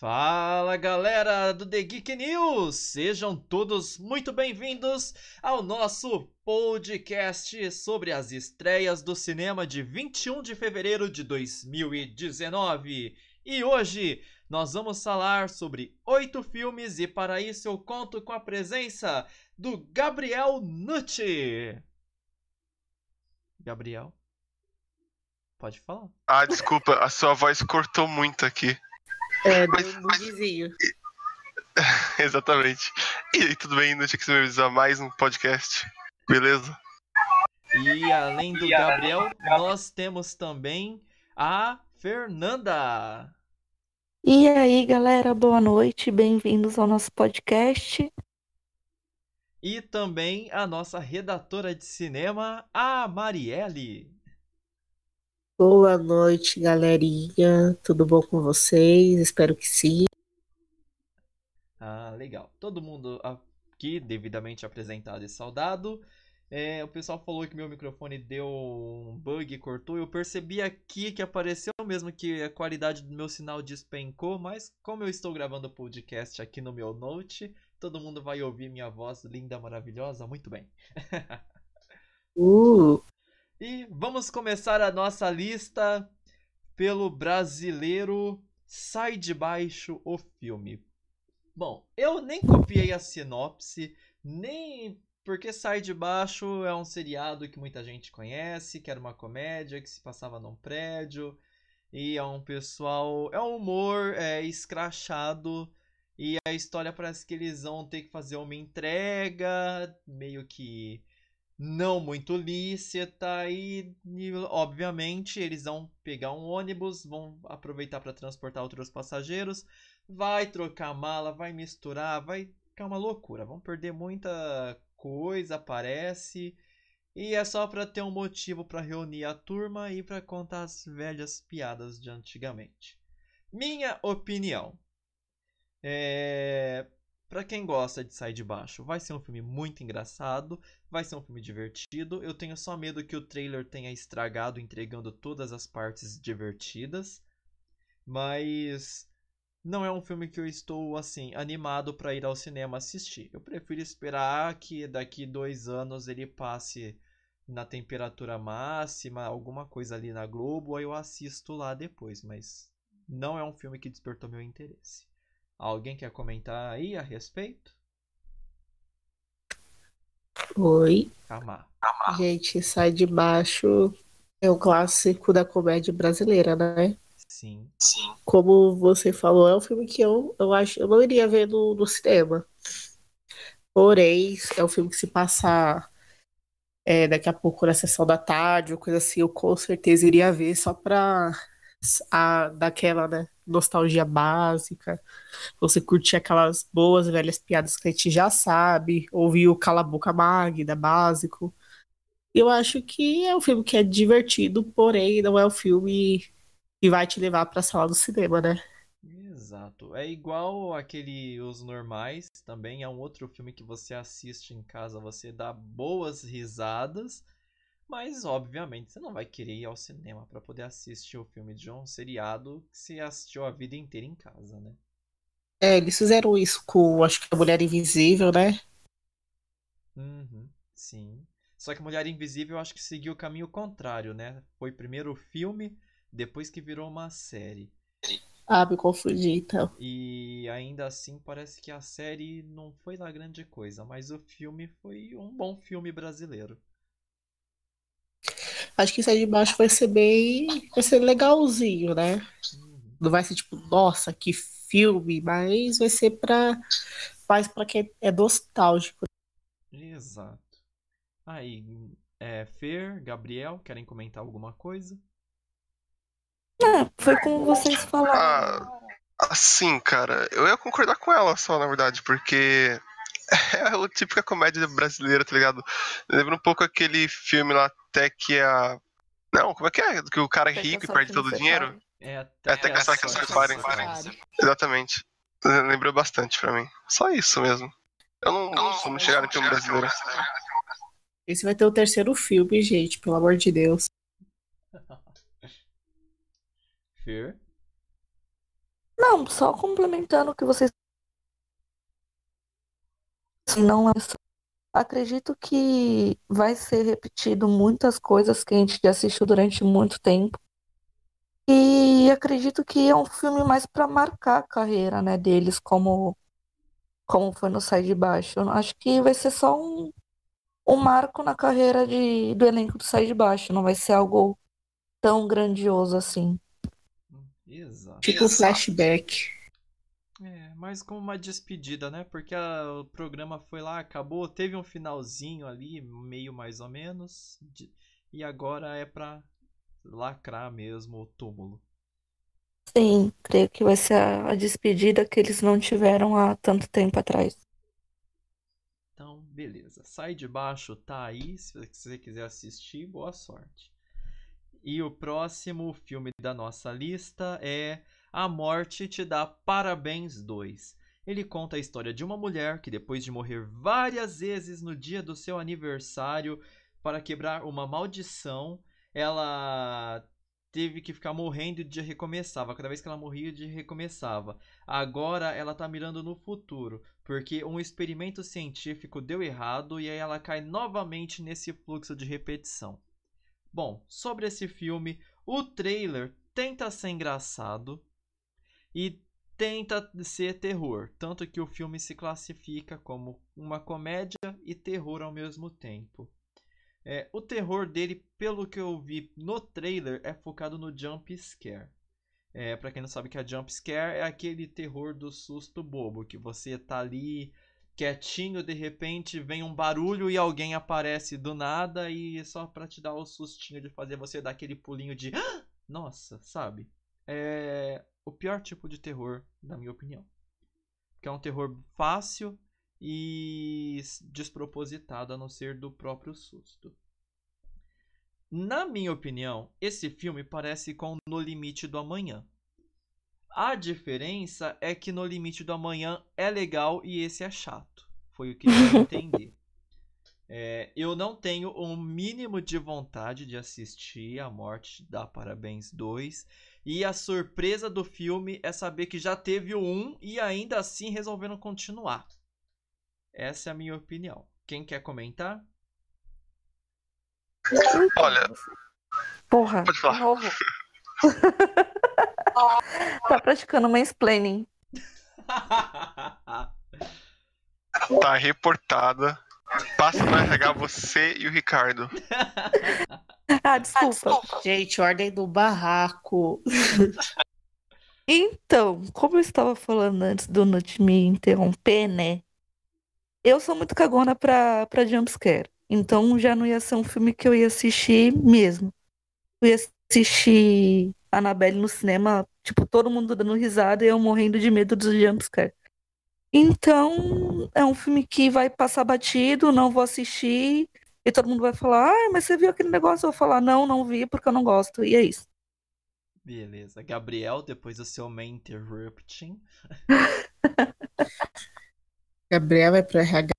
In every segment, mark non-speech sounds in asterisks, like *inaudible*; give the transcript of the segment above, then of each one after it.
Fala galera do The Geek News! Sejam todos muito bem-vindos ao nosso podcast sobre as estreias do cinema de 21 de fevereiro de 2019. E hoje nós vamos falar sobre oito filmes e para isso eu conto com a presença do Gabriel Nucci. Gabriel, pode falar. Ah, desculpa, a sua voz cortou muito aqui. É, do bugzinho. *laughs* Exatamente. E aí, tudo bem? Noite que você me avisar mais um podcast. Beleza? E além do Gabriel, nós temos também a Fernanda. E aí, galera, boa noite, bem-vindos ao nosso podcast. E também a nossa redatora de cinema, a Marielle. Boa noite, galerinha. Tudo bom com vocês? Espero que sim. Ah, legal. Todo mundo aqui devidamente apresentado e saudado. É, o pessoal falou que meu microfone deu um bug, cortou. Eu percebi aqui que apareceu mesmo que a qualidade do meu sinal despencou, mas como eu estou gravando o podcast aqui no meu note, todo mundo vai ouvir minha voz linda, maravilhosa, muito bem. *laughs* Uh, E vamos começar a nossa lista pelo brasileiro Sai de Baixo o filme. Bom, eu nem copiei a sinopse, nem porque Sai de Baixo é um seriado que muita gente conhece, que era uma comédia que se passava num prédio e é um pessoal, é um humor é, escrachado e a história parece que eles vão ter que fazer uma entrega meio que não muito lícita e, e, obviamente eles vão pegar um ônibus, vão aproveitar para transportar outros passageiros, vai trocar mala, vai misturar, vai ficar uma loucura, vão perder muita coisa, parece, e é só para ter um motivo para reunir a turma e para contar as velhas piadas de antigamente. Minha opinião. É... Pra quem gosta de sair de baixo, vai ser um filme muito engraçado, vai ser um filme divertido. Eu tenho só medo que o trailer tenha estragado, entregando todas as partes divertidas. Mas não é um filme que eu estou assim animado para ir ao cinema assistir. Eu prefiro esperar que daqui dois anos ele passe na temperatura máxima, alguma coisa ali na Globo, aí eu assisto lá depois. Mas não é um filme que despertou meu interesse. Alguém quer comentar aí a respeito? oi. Calma. Gente, sai de baixo é um clássico da comédia brasileira, né? Sim. Como você falou, é um filme que eu, eu acho, eu não iria ver no, no cinema. Porém, é um filme que se passar é, daqui a pouco na sessão da tarde, ou coisa assim, eu com certeza iria ver só pra a, daquela, né, nostalgia básica. Você curtir aquelas boas velhas piadas que a gente já sabe, ouvir o Cala a Boca Magda, básico. Eu acho que é um filme que é divertido, porém não é um filme que vai te levar pra sala do cinema, né? Exato. É igual aquele Os Normais, também é um outro filme que você assiste em casa, você dá boas risadas, mas obviamente você não vai querer ir ao cinema para poder assistir o filme de um seriado que você assistiu a vida inteira em casa, né? É, eles fizeram isso com, acho que a Mulher Invisível, né? Uhum, sim. Só que Mulher Invisível acho que seguiu o caminho contrário, né? Foi primeiro o filme, depois que virou uma série. Ah, me confundi, então. E ainda assim parece que a série não foi lá grande coisa, mas o filme foi um bom filme brasileiro. Acho que Sai de Baixo vai ser bem. Vai ser legalzinho, né? Não vai ser tipo, nossa, que filme, mas vai ser pra. Mais pra quem é nostálgico. Exato. Aí, é, Fer, Gabriel, querem comentar alguma coisa? É, foi como vocês falaram. Ah, assim, cara, eu ia concordar com ela só, na verdade, porque *laughs* é a típica comédia brasileira, tá ligado? Lembra um pouco aquele filme lá, até que a. Não, como é que é? Que o cara é Até que rico a e perde todo o dinheiro? É É até que a sorte nos separe. Exatamente. Lembrou bastante pra mim. Só isso mesmo. Eu não, não sou muito chegado em filme brasileiro. Esse vai ter o terceiro filme, gente, pelo amor de Deus. Fer? Não, só complementando o que vocês. Não é só- Acredito que vai ser repetido muitas coisas que a gente já assistiu durante muito tempo. E acredito que é um filme mais para marcar a carreira, né, deles, como, como foi no Sai de Baixo. Eu acho que vai ser só um, um marco na carreira de, do elenco do Sai de Baixo. Não vai ser algo tão grandioso assim. Exato. Tipo flashback. Mas como uma despedida, né? Porque a- o programa foi lá, acabou, teve um finalzinho ali, meio mais ou menos, de- e agora é pra lacrar mesmo o túmulo. Sim, creio que vai ser a, a despedida que eles não tiveram há tanto tempo atrás. Então, beleza. Sai de baixo, tá aí. Se você quiser assistir, boa sorte. E o próximo filme da nossa lista é A Morte Te Dá Parabéns 2. Ele conta a história de uma mulher que, depois de morrer várias vezes no dia do seu aniversário para quebrar uma maldição, ela teve que ficar morrendo e dia recomeçava. Cada vez que ela morria, dia recomeçava. Agora ela tá mirando no futuro porque um experimento científico deu errado e aí ela cai novamente nesse fluxo de repetição. Bom, sobre esse filme, o trailer tenta ser engraçado e tenta ser terror, tanto que o filme se classifica como uma comédia e terror ao mesmo tempo. É, o terror dele, pelo que eu vi no trailer, é focado no jump scare. É, para quem não sabe que a jump scare é aquele terror do susto bobo, que você tá ali quietinho, de repente vem um barulho e alguém aparece do nada e só pra te dar o sustinho de fazer você dar aquele pulinho de "Ah!" nossa, sabe? É o pior tipo de terror, na minha opinião. Que é um terror fácil e despropositado a não ser do próprio susto. Na minha opinião, esse filme parece com No Limite do Amanhã. A diferença é que No Limite do Amanhã é legal e esse é chato. Foi o que eu *laughs* entender. É, eu não tenho um mínimo de vontade de assistir A Morte da Parabéns 2. E a surpresa do filme é saber que já teve o 1 e ainda assim resolveram continuar. Essa é a minha opinião. Quem quer comentar? Olha, Porra, Pode falar. de novo. *laughs* Tá praticando mansplaining. tá reportada. Passa no RH você e o Ricardo. *laughs* *laughs* Ah, desculpa. Gente, ordem do barraco. Então, como eu estava falando antes do Nut me interromper, né? Eu sou muito cagona pra, pra jumpscare. Então já não ia ser um filme que eu ia assistir mesmo. Eu ia assistir Annabelle no cinema, tipo, todo mundo dando risada e eu morrendo de medo dos jumpscare. Então, é um filme que vai passar batido, não vou assistir, e todo mundo vai falar, ah, mas você viu aquele negócio? Eu vou falar, não, não vi porque eu não gosto. E é isso. Beleza. Gabriel, depois do seu main interrupting. *laughs* Gabriel vai pro RH.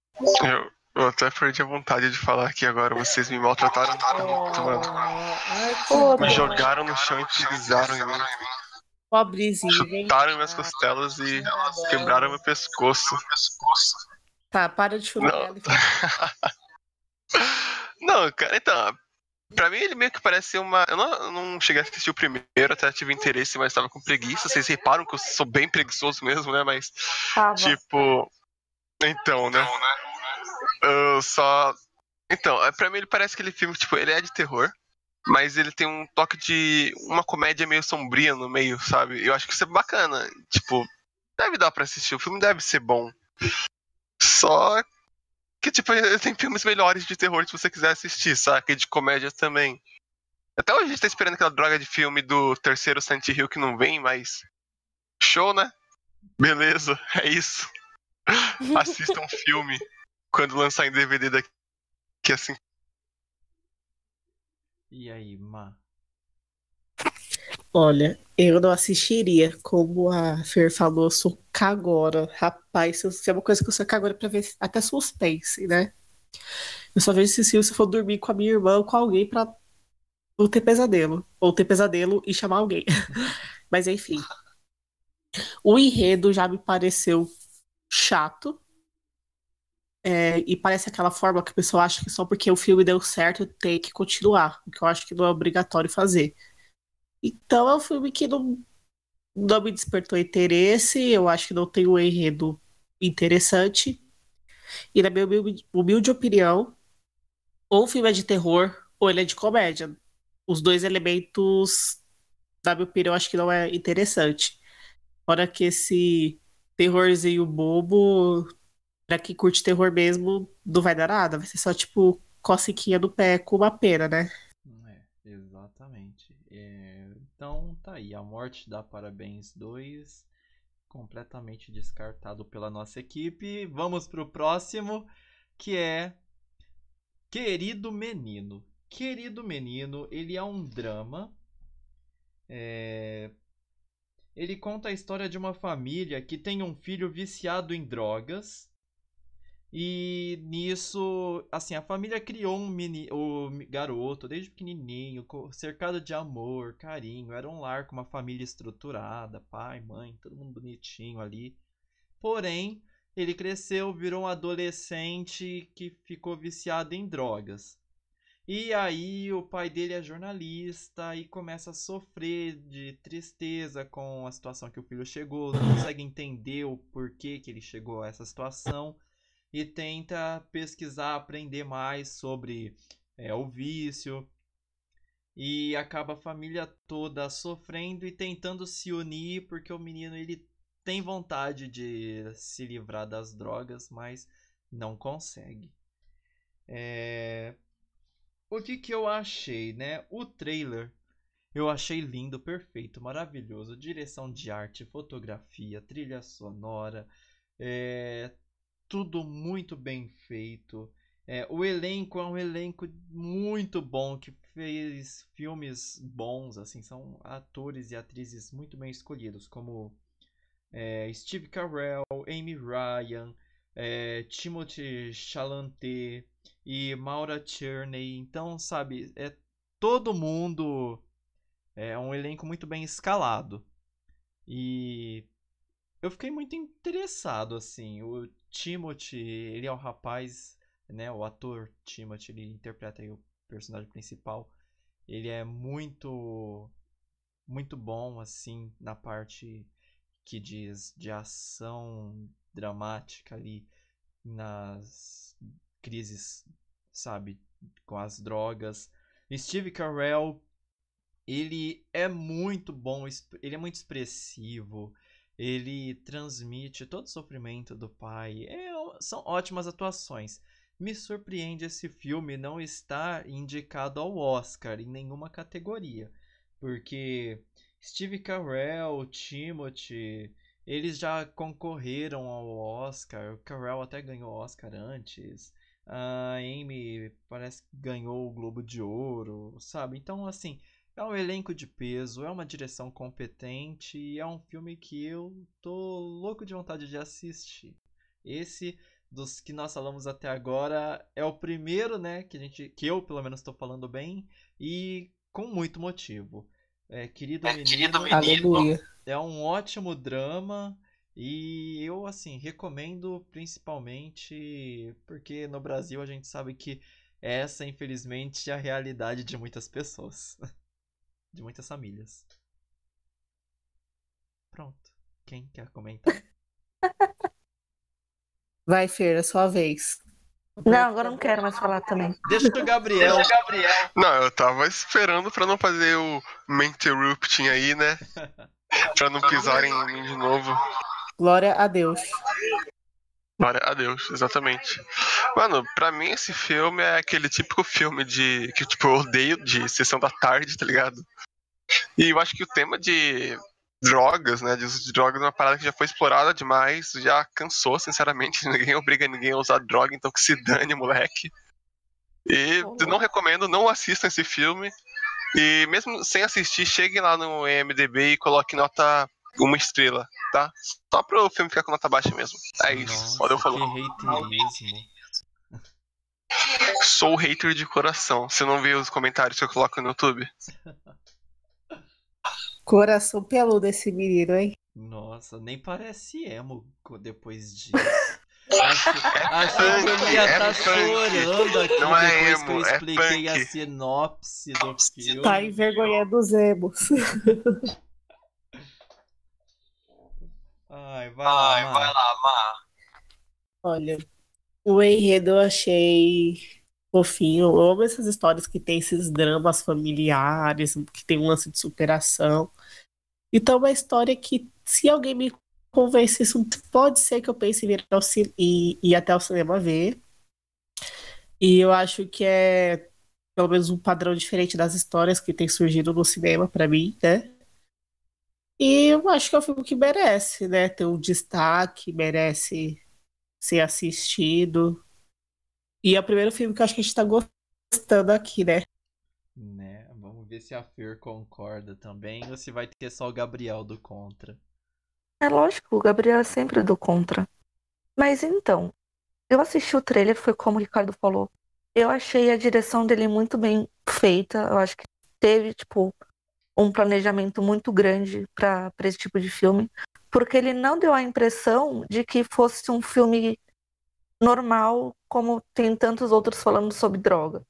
Eu, eu até perdi a vontade de falar aqui agora. Vocês me maltrataram muito, mano. Pô, Me jogaram no chão e pisaram em mim. Pobrezinho. Chutaram minhas costelas e quebraram meu pescoço. Tá, para de chorar. *laughs* Não. Cara, então. Pra mim ele meio que parece ser uma. Eu não, eu não cheguei a assistir o primeiro, até tive interesse, mas tava com preguiça. Vocês reparam que eu sou bem preguiçoso mesmo, né? Mas, Tava. tipo. Então, né? Eu só. Então, é, pra mim ele parece aquele filme, tipo, ele é de terror, mas ele tem um toque de uma comédia meio sombria no meio, sabe? Eu acho que isso é bacana. Tipo, deve dar pra assistir, o filme deve ser bom. Só que, tipo, *laughs* tem filmes melhores de terror se você quiser assistir, saca? E de comédia também. Até hoje a gente tá esperando aquela droga de filme do terceiro Silent Hill que não vem, mas. Show, né? Beleza, *laughs* é isso. *laughs* Assista um filme quando lançar em DVD daqui a cinco E aí, Ma? Olha, eu não assistiria, como a Fer falou, eu sou cagora. Rapaz, se se é uma coisa que eu sou cagora pra ver até suspense, né? Eu só vejo filme se eu for dormir com a minha irmã ou com alguém pra não ter pesadelo. Ou ter pesadelo e chamar alguém. *laughs* Mas enfim. O enredo já me pareceu chato. É, e parece aquela forma que a pessoa acha que só porque o filme deu certo tem que continuar, o que eu acho que não é obrigatório fazer. Então é um filme que não, não me despertou interesse, eu acho que não tem um enredo interessante. E na minha humilde, humilde opinião, ou o filme é de terror ou ele é de comédia. Os dois elementos, na minha opinião, acho que não é interessante. Fora que esse terrorzinho bobo, pra quem curte terror mesmo, não vai dar nada. Vai ser só tipo cocequinha do pé com uma pena, né? É, exatamente. É, então tá aí, a morte dá parabéns 2, completamente descartado pela nossa equipe. Vamos pro próximo, que é Querido Menino. Querido Menino, ele é um drama. É... Ele conta a história de uma família que tem um filho viciado em drogas. E nisso, assim, a família criou um mini, o garoto desde pequenininho, cercado de amor, carinho. Era um lar com uma família estruturada, pai, mãe, todo mundo bonitinho ali. Porém, ele cresceu, virou um adolescente que ficou viciado em drogas. E aí o pai dele é jornalista e começa a sofrer de tristeza com a situação que o filho chegou, não consegue entender o porquê que ele chegou a essa situação e tenta pesquisar, aprender mais sobre é, o vício. E acaba a família toda sofrendo e tentando se unir porque o menino ele tem vontade de se livrar das drogas, mas não consegue. É... O que, que eu achei, né? O trailer eu achei lindo, perfeito, maravilhoso. Direção de arte, fotografia, trilha sonora, é... tudo muito bem feito. É, o elenco é um elenco muito bom que fez filmes bons, assim, são atores e atrizes muito bem escolhidos, como é, Steve Carell, Amy Ryan, é, Timothy Chalamet e Maura Tierney. Então, sabe, é todo mundo é um elenco muito bem escalado. E eu fiquei muito interessado assim. Timothy, ele é o rapaz, né, o ator Timothy, ele interpreta o personagem principal. Ele é muito muito bom assim na parte que diz de ação dramática ali nas crises, sabe, com as drogas. Steve Carell, ele é muito bom, ele é muito expressivo, ele transmite todo o sofrimento do pai. É, são ótimas atuações. Me surpreende esse filme não estar indicado ao Oscar em nenhuma categoria, porque Steve Carell, Timothy, eles já concorreram ao Oscar. O Carell até ganhou o Oscar antes. A Amy parece que ganhou o Globo de Ouro, sabe? Então, assim, é um elenco de peso, é uma direção competente e é um filme que eu tô louco de vontade de assistir. Esse dos que nós falamos até agora é o primeiro, né, que a gente que eu pelo menos estou falando bem e com muito motivo. É, querido, é, menino, querido menino, é um ótimo drama e eu assim recomendo principalmente porque no Brasil a gente sabe que essa infelizmente é a realidade de muitas pessoas, *laughs* de muitas famílias. Pronto. Quem quer comentar? *laughs* Vai, Fer, é sua vez. Não, agora não quero mais falar também. Deixa o Gabriel. Deixa o Gabriel. Não, eu tava esperando pra não fazer o interrupting aí, né? *laughs* pra não pisarem em mim de novo. Glória a Deus. Glória a Deus, exatamente. Mano, pra mim esse filme é aquele típico filme de. que tipo, eu odeio de sessão da tarde, tá ligado? E eu acho que o tema de drogas, né? De uso de drogas é uma parada que já foi explorada demais, já cansou, sinceramente. *laughs* Ninguém obriga ninguém a usar droga, então que se dane, moleque. E não recomendo, não assistam esse filme. E mesmo sem assistir, cheguem lá no EMDB e coloquem nota uma estrela, tá? Só pro filme ficar com nota baixa mesmo. É isso. Nossa, Valeu, falou. Sou hater de coração. Você não viu os comentários que eu coloco no YouTube? *laughs* Coração peludo esse menino, hein? Nossa, nem parece emo depois disso. Acho, *laughs* acho que eu ia é estar chorando aqui Não é depois que eu emo, é expliquei a punk. sinopse do filme. Tá envergonhando os emos. *laughs* Ai, vai lá, Ai, Mar. vai lá, Mar. Olha, o enredo eu achei fofinho. Eu amo essas histórias que tem esses dramas familiares, que tem um lance de superação. Então, é uma história que, se alguém me convencesse, pode ser que eu pense em vir, ao em ir até o cinema ver. E eu acho que é pelo menos um padrão diferente das histórias que tem surgido no cinema pra mim, né? E eu acho que é um filme que merece, né? Ter um destaque, merece ser assistido. E é o primeiro filme que eu acho que a gente tá gostando aqui, né? Né? Vamos ver se a Fer concorda também ou se vai ter só o Gabriel do contra. É lógico, o Gabriel é sempre do contra. Mas então, eu assisti o trailer, foi como o Ricardo falou. Eu achei a direção dele muito bem feita. Eu acho que teve, tipo, um planejamento muito grande para esse tipo de filme. Porque ele não deu a impressão de que fosse um filme normal, como tem tantos outros falando sobre droga.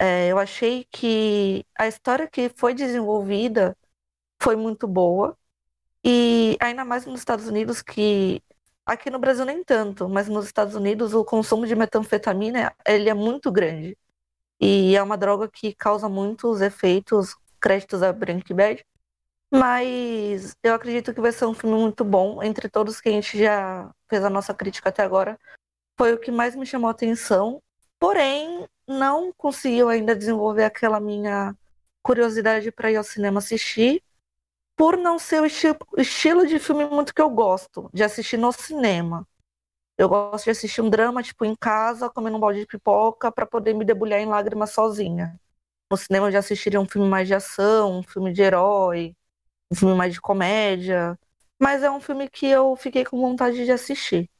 É, eu achei que a história que foi desenvolvida foi muito boa. E ainda mais nos Estados Unidos, que aqui no Brasil nem tanto, mas nos Estados Unidos o consumo de metanfetamina ele é muito grande. E é uma droga que causa muitos efeitos, créditos a Breaking Bad. Mas eu acredito que vai ser um filme muito bom. Entre todos que a gente já fez a nossa crítica até agora, foi o que mais me chamou a atenção. Porém, não conseguiu ainda desenvolver aquela minha curiosidade para ir ao cinema assistir por não ser o esti- estilo de filme muito que eu gosto, de assistir no cinema. Eu gosto de assistir um drama, tipo, em casa, comendo um balde de pipoca, para poder me debulhar em lágrimas sozinha. No cinema eu já assistiria um filme mais de ação, um filme de herói, um filme mais de comédia. Mas é um filme que eu fiquei com vontade de assistir.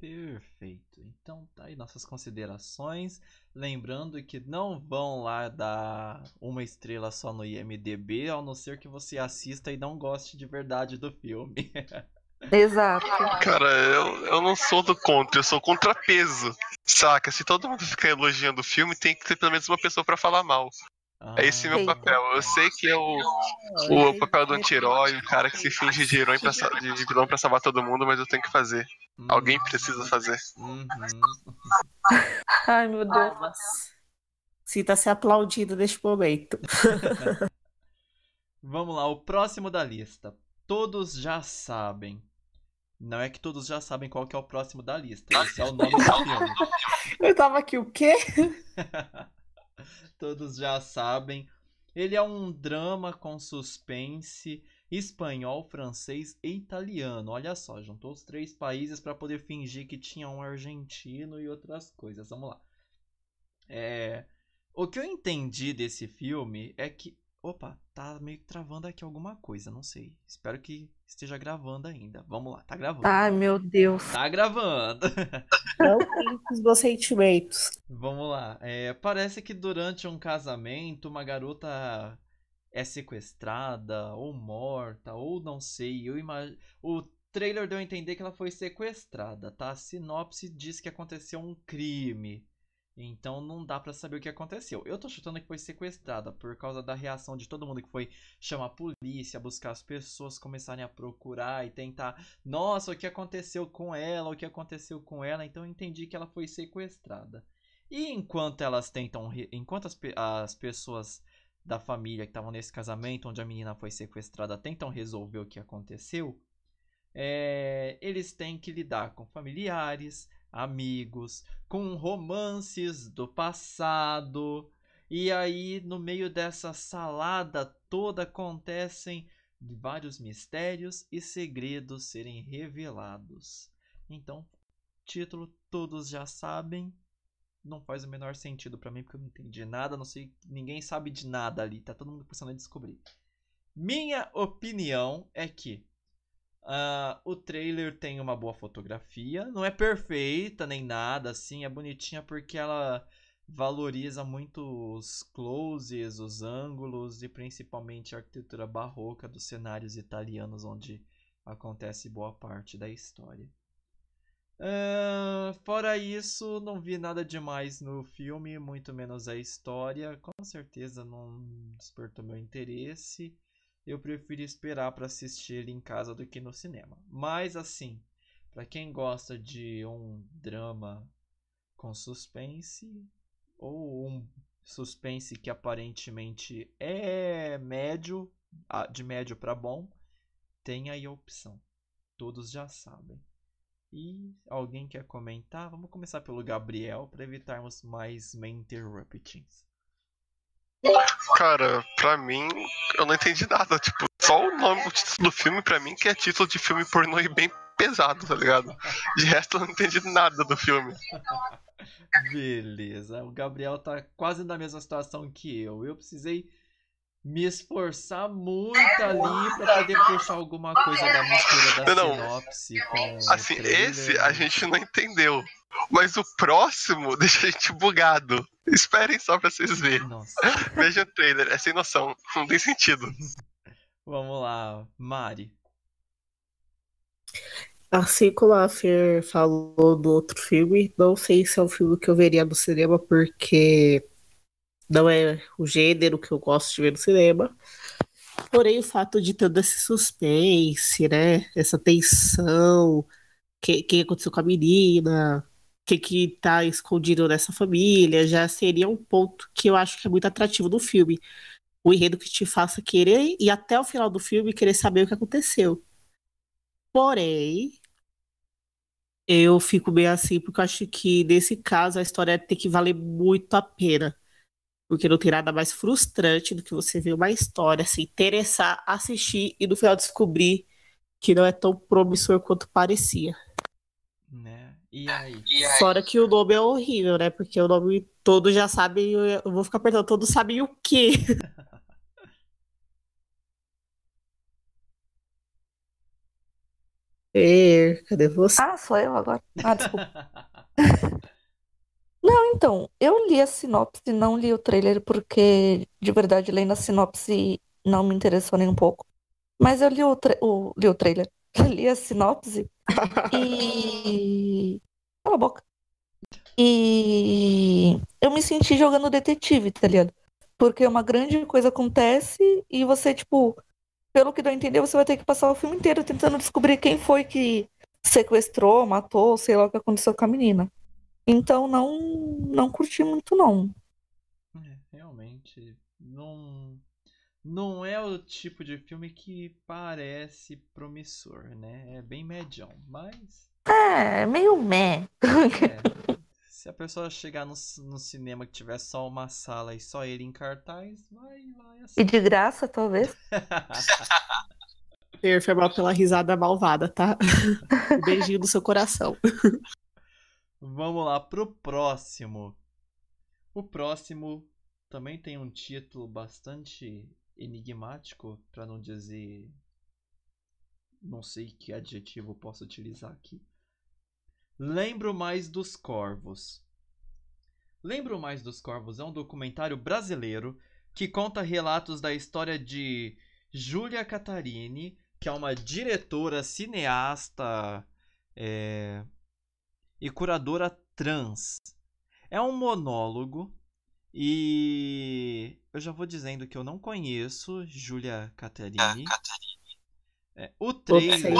Perfeito. Então tá aí nossas considerações. Lembrando que não vão lá dar uma estrela só no IMDB, a não ser que você assista e não goste de verdade do filme. *laughs* Exato. Cara, eu, eu não sou do contra, eu sou contrapeso. Saca? Se todo mundo ficar elogiando o filme, tem que ter pelo menos uma pessoa pra falar mal. É esse meu Eita. papel. Eu sei que é o, o papel do anti-herói, o cara que se finge de herói pra, de vilão pra salvar todo mundo, mas eu tenho que fazer. Hum, Alguém precisa fazer. uhum. Ai, meu Deus. Palmas. Sinta-se aplaudido neste momento. *laughs* Vamos lá, o próximo da lista. Todos já sabem. Não é que todos já sabem qual que é o próximo da lista. Esse é o nome do *laughs* filme. Eu tava aqui, o quê? *laughs* Todos já sabem. Ele é um drama com suspense espanhol, francês e italiano. Olha só, juntou os três países para poder fingir que tinha um argentino e outras coisas. Vamos lá. É, O que eu entendi desse filme é que. Opa, tá meio que travando aqui alguma coisa, não sei. Espero que esteja gravando ainda. Vamos lá, tá gravando. Ai, meu Deus. Tá gravando. *laughs* Não tem os meus sentimentos. Vamos lá. É, parece que durante um casamento uma garota é sequestrada ou morta ou não sei. Eu imag... O trailer deu a entender que ela foi sequestrada, tá? A sinopse diz que aconteceu um crime. Então não dá pra saber o que aconteceu. Eu tô chutando que foi sequestrada por causa da reação de todo mundo que foi chamar a polícia, buscar as pessoas, começarem a procurar e tentar nossa, o que aconteceu com ela? O que aconteceu com ela? Então eu entendi que ela foi sequestrada. E enquanto elas tentam, enquanto as, as pessoas da família que estavam nesse casamento onde a menina foi sequestrada tentam resolver o que aconteceu, é, eles têm que lidar com familiares, amigos, com romances do passado. E aí, no meio dessa salada toda, acontecem vários mistérios e segredos serem revelados. Então, título todos já sabem. Não faz o menor sentido pra mim porque eu não entendi nada, não sei, ninguém sabe de nada ali, tá todo mundo precisando descobrir. Minha opinião é que ah, o trailer tem uma boa fotografia, não é perfeita nem nada assim, é bonitinha porque ela valoriza muito os closes, os ângulos e principalmente a arquitetura barroca dos cenários italianos onde acontece boa parte da história. Uh, fora isso, não vi nada demais no filme, muito menos a história. Com certeza não despertou meu interesse. Eu prefiro esperar para assistir em casa do que no cinema. Mas assim, para quem gosta de um drama com suspense ou um suspense que aparentemente é médio, de médio para bom, tem aí a opção. Todos já sabem. E alguém quer comentar? Vamos começar pelo Gabriel para evitarmos mais interruptions. Cara, pra mim, eu não entendi nada. Tipo, só o nome, o título do filme, pra mim, que é título de filme pornô e bem pesado, tá ligado? De resto, eu não entendi nada do filme. *laughs* Beleza, o Gabriel tá quase na mesma situação que eu. Eu precisei me esforçar muito ali para poder puxar alguma coisa da mistura da não, sinopse com assim esse a gente não entendeu. Mas o próximo *laughs* deixa a gente bugado. Esperem só pra vocês verem. *laughs* Vejam o trailer é sem noção não tem sentido. *laughs* Vamos lá Mari. Assim como a Fer falou do outro filme, não sei se é um filme que eu veria no cinema, porque não é o gênero que eu gosto de ver no cinema. Porém, o fato de ter esse suspense, né? Essa tensão, o que, que aconteceu com a menina, o que, que tá escondido nessa família, já seria um ponto que eu acho que é muito atrativo do filme. O enredo que te faça querer e até o final do filme querer saber o que aconteceu. Porém, eu fico bem assim, porque eu acho que nesse caso a história tem que valer muito a pena. Porque não tem nada mais frustrante do que você ver uma história, se interessar, assistir e no final descobrir que não é tão promissor quanto parecia. Né? E aí? Fora que o nome é horrível, né? Porque o nome todos já sabem, eu vou ficar perguntando, todos sabem o quê? *laughs* É, cadê você? Ah, sou eu agora. Ah, desculpa. *laughs* Não, então, eu li a sinopse, não li o trailer, porque de verdade, lendo a sinopse não me interessou nem um pouco. Mas eu li o, tra o, li o trailer, *laughs* li a sinopse e. *laughs* Cala a boca. E eu me senti jogando detetive, tá ligado? Porque uma grande coisa acontece e você, tipo, pelo que deu a entender, você vai ter que passar o filme inteiro tentando descobrir quem foi que sequestrou, matou, sei lá o que aconteceu com a menina. Então não não curti muito não. É, realmente não não é o tipo de filme que parece promissor, né? É bem medião, mas é, meio meh. É, *laughs* se a pessoa chegar no, no cinema que tiver só uma sala e só ele em cartaz, vai, vai assim. E de graça, talvez. Fer, foi mal pela risada malvada, tá? *laughs* Um beijinho do seu coração. *laughs* Vamos lá pro próximo. O próximo também tem um título bastante enigmático, para não dizer. Não sei que adjetivo posso utilizar aqui. Lembro Mais dos Corvos. Lembro Mais dos Corvos é um documentário brasileiro que conta relatos da história de Júlia Catarini, que é uma diretora, cineasta, é, e curadora trans. É um monólogo e eu já vou dizendo que eu não conheço Julia Caterini. É, o trailer,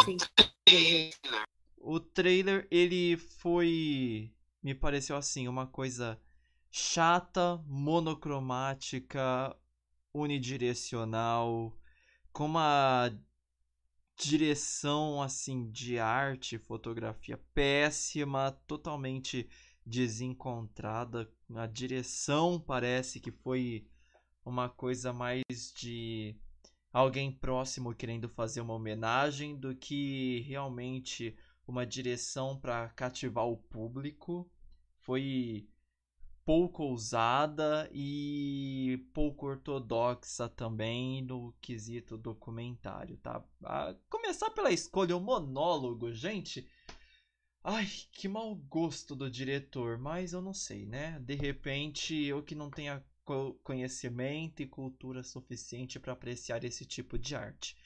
o trailer ele foi, me pareceu assim uma coisa chata, monocromática, unidirecional, com uma direção assim de arte, fotografia péssima, totalmente desencontrada. A direção parece que foi uma coisa mais de alguém próximo querendo fazer uma homenagem do que realmente uma direção para cativar o público. Foi pouco ousada e pouco ortodoxa também no quesito documentário, tá? A começar pela escolha, o monólogo, gente. Ai, que mau gosto do diretor, mas eu não sei, né? De repente, eu que não tenha conhecimento e cultura suficiente para apreciar esse tipo de arte.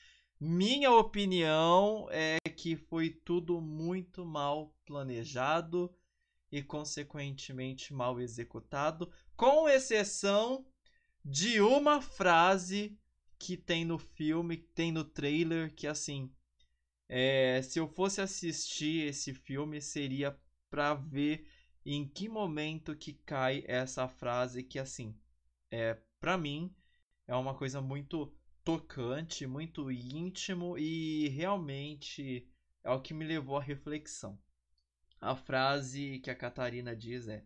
Minha opinião é que foi tudo muito mal planejado e, consequentemente, mal executado, com exceção de uma frase que tem no filme, que tem no trailer, que assim, é, se eu fosse assistir esse filme, seria para ver em que momento que cai essa frase que assim, é, para mim é uma coisa muito tocante, muito íntimo e realmente é o que me levou à reflexão. A frase que a Catarina diz é: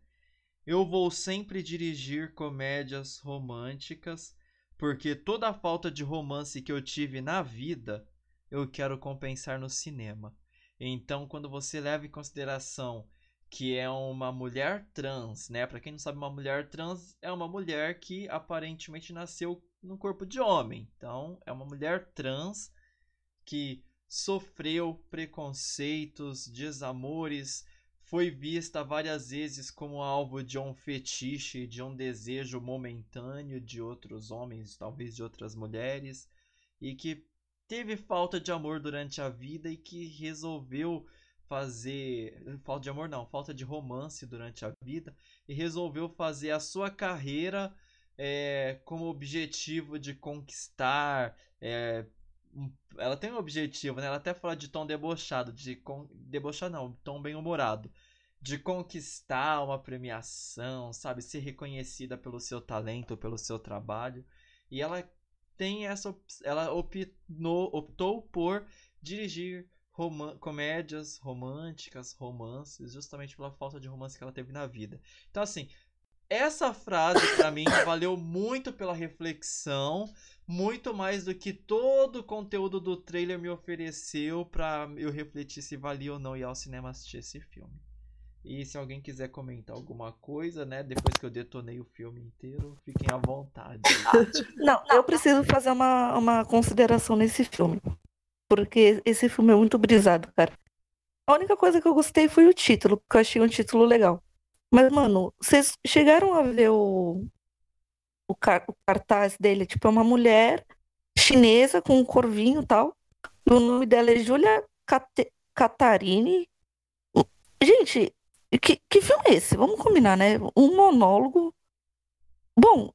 Eu vou sempre dirigir comédias românticas, porque toda a falta de romance que eu tive na vida eu quero compensar no cinema. Então, quando você leva em consideração que é uma mulher trans, né? Para quem não sabe, uma mulher trans é uma mulher que aparentemente nasceu no corpo de homem. Então, é uma mulher trans que sofreu preconceitos, desamores, foi vista várias vezes como alvo de um fetiche, de um desejo momentâneo de outros homens, talvez de outras mulheres, e que teve falta de amor durante a vida e que resolveu fazer falta de amor não, falta de romance durante a vida e resolveu fazer a sua carreira é, como objetivo de conquistar é, ela tem um objetivo, né? Ela até fala de tom debochado, de con... debochar não, tom bem humorado, de conquistar uma premiação, sabe, ser reconhecida pelo seu talento, pelo seu trabalho. E ela tem essa ela optou, optou por dirigir rom comédias românticas, romances, justamente pela falta de romance que ela teve na vida. Então assim, essa frase para mim valeu muito pela reflexão, muito mais do que todo o conteúdo do trailer me ofereceu para eu refletir se valia ou não ir ao cinema assistir esse filme. E se alguém quiser comentar alguma coisa, né, depois que eu detonei o filme inteiro, fiquem à vontade. *laughs* Não, eu preciso fazer uma, uma consideração nesse filme. Porque esse filme é muito brisado, cara. A única coisa que eu gostei foi o título, porque eu achei um título legal. Mas, mano, vocês chegaram a ver o, o, car o cartaz dele? Tipo, é uma mulher chinesa com um corvinho e tal. E o nome dela é Julia Cat Catarini. Gente, que, que filme é esse? Vamos combinar, né? Um monólogo. Bom,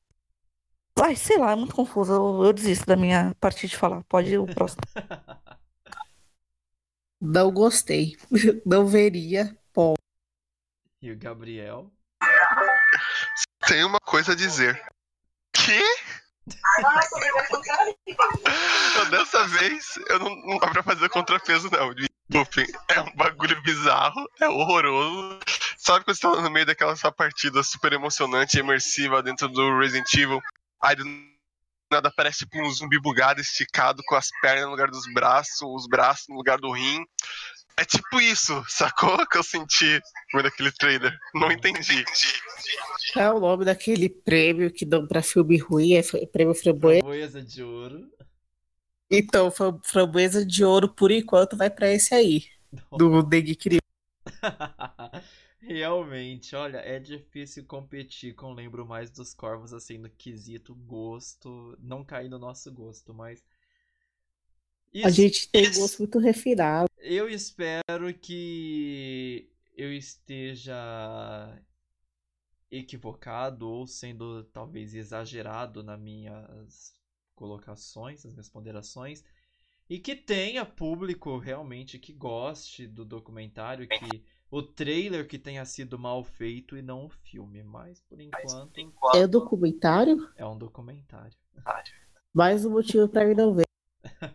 ai, sei lá, é muito confuso. Eu, eu desisto da minha parte de falar. Pode ir o próximo. *laughs* Não gostei. Não veria. E o Gabriel? Tem uma coisa a dizer. Que? dessa vez eu não, não dá pra fazer contrapeso, não. Desculpem, é um bagulho bizarro, é horroroso. Sabe quando você tá no meio daquela sua partida super emocionante e imersiva dentro do Resident Evil? Aí do nada aparece tipo um zumbi bugado, esticado, com as pernas no lugar dos braços, os braços no lugar do rim. É tipo isso, sacou? Que eu senti vendo aquele trailer. Não entendi. É o nome daquele prêmio que dão pra filme ruim, é prêmio Framboesa. Framboesa de ouro. Então, Framboesa de ouro, por enquanto, vai pra esse aí. Do Deng Criou. *laughs* Realmente, olha, é difícil competir com Lembro Mais dos Corvos, assim, no quesito gosto. Não cair no nosso gosto, mas isso, a gente tem isso. gosto muito refinado. Eu espero que eu esteja equivocado ou sendo talvez exagerado nas minhas colocações, nas minhas ponderações, e que tenha público realmente que goste do documentário, que o trailer que tenha sido mal feito e não o filme, mas por enquanto é documentário? É um documentário. Mais um motivo para mim não ver.